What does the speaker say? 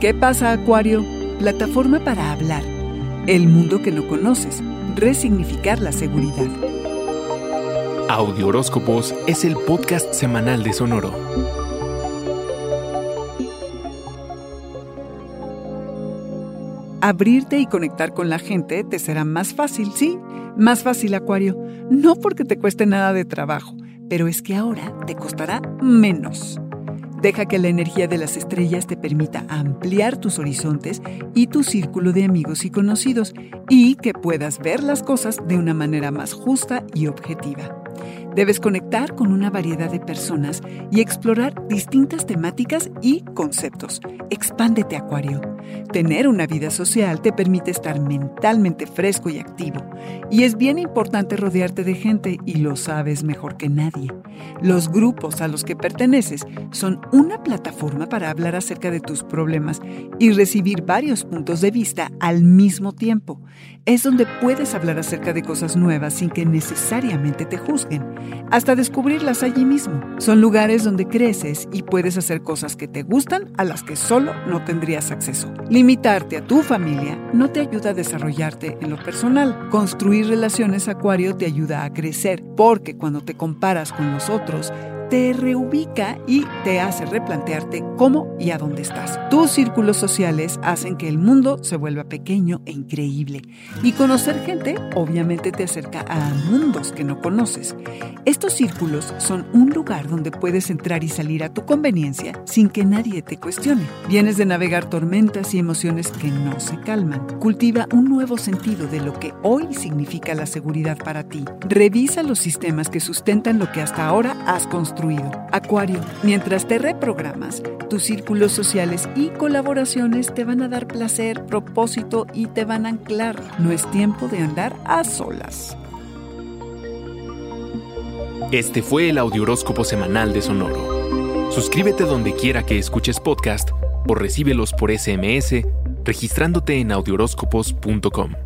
¿Qué pasa, Acuario? Plataforma para hablar. El mundo que no conoces. Resignificar la seguridad. Audio Horóscopos es el podcast semanal de Sonoro. Abrirte y conectar con la gente te será más fácil, sí, más fácil, Acuario. No porque te cueste nada de trabajo, pero es que ahora te costará menos. Deja que la energía de las estrellas te permita ampliar tus horizontes y tu círculo de amigos y conocidos y que puedas ver las cosas de una manera más justa y objetiva. Debes conectar con una variedad de personas y explorar distintas temáticas y conceptos. Expándete, Acuario. Tener una vida social te permite estar mentalmente fresco y activo. Y es bien importante rodearte de gente y lo sabes mejor que nadie. Los grupos a los que perteneces son una plataforma para hablar acerca de tus problemas y recibir varios puntos de vista al mismo tiempo. Es donde puedes hablar acerca de cosas nuevas sin que necesariamente te juzguen, hasta descubrirlas allí mismo. Son lugares donde creces y puedes hacer cosas que te gustan a las que solo no tendrías acceso. Limitarte a tu familia no te ayuda a desarrollarte en lo personal. Construir relaciones acuario te ayuda a crecer, porque cuando te comparas con los otros, te reubica y te hace replantearte cómo y a dónde estás. Tus círculos sociales hacen que el mundo se vuelva pequeño e increíble. Y conocer gente obviamente te acerca a mundos que no conoces. Estos círculos son un lugar donde puedes entrar y salir a tu conveniencia sin que nadie te cuestione. Vienes de navegar tormentas y emociones que no se calman. Cultiva un nuevo sentido de lo que hoy significa la seguridad para ti. Revisa los sistemas que sustentan lo que hasta ahora has construido Acuario, mientras te reprogramas, tus círculos sociales y colaboraciones te van a dar placer, propósito y te van a anclar. No es tiempo de andar a solas. Este fue el Audioróscopo Semanal de Sonoro. Suscríbete donde quiera que escuches podcast o recíbelos por SMS registrándote en audioróscopos.com.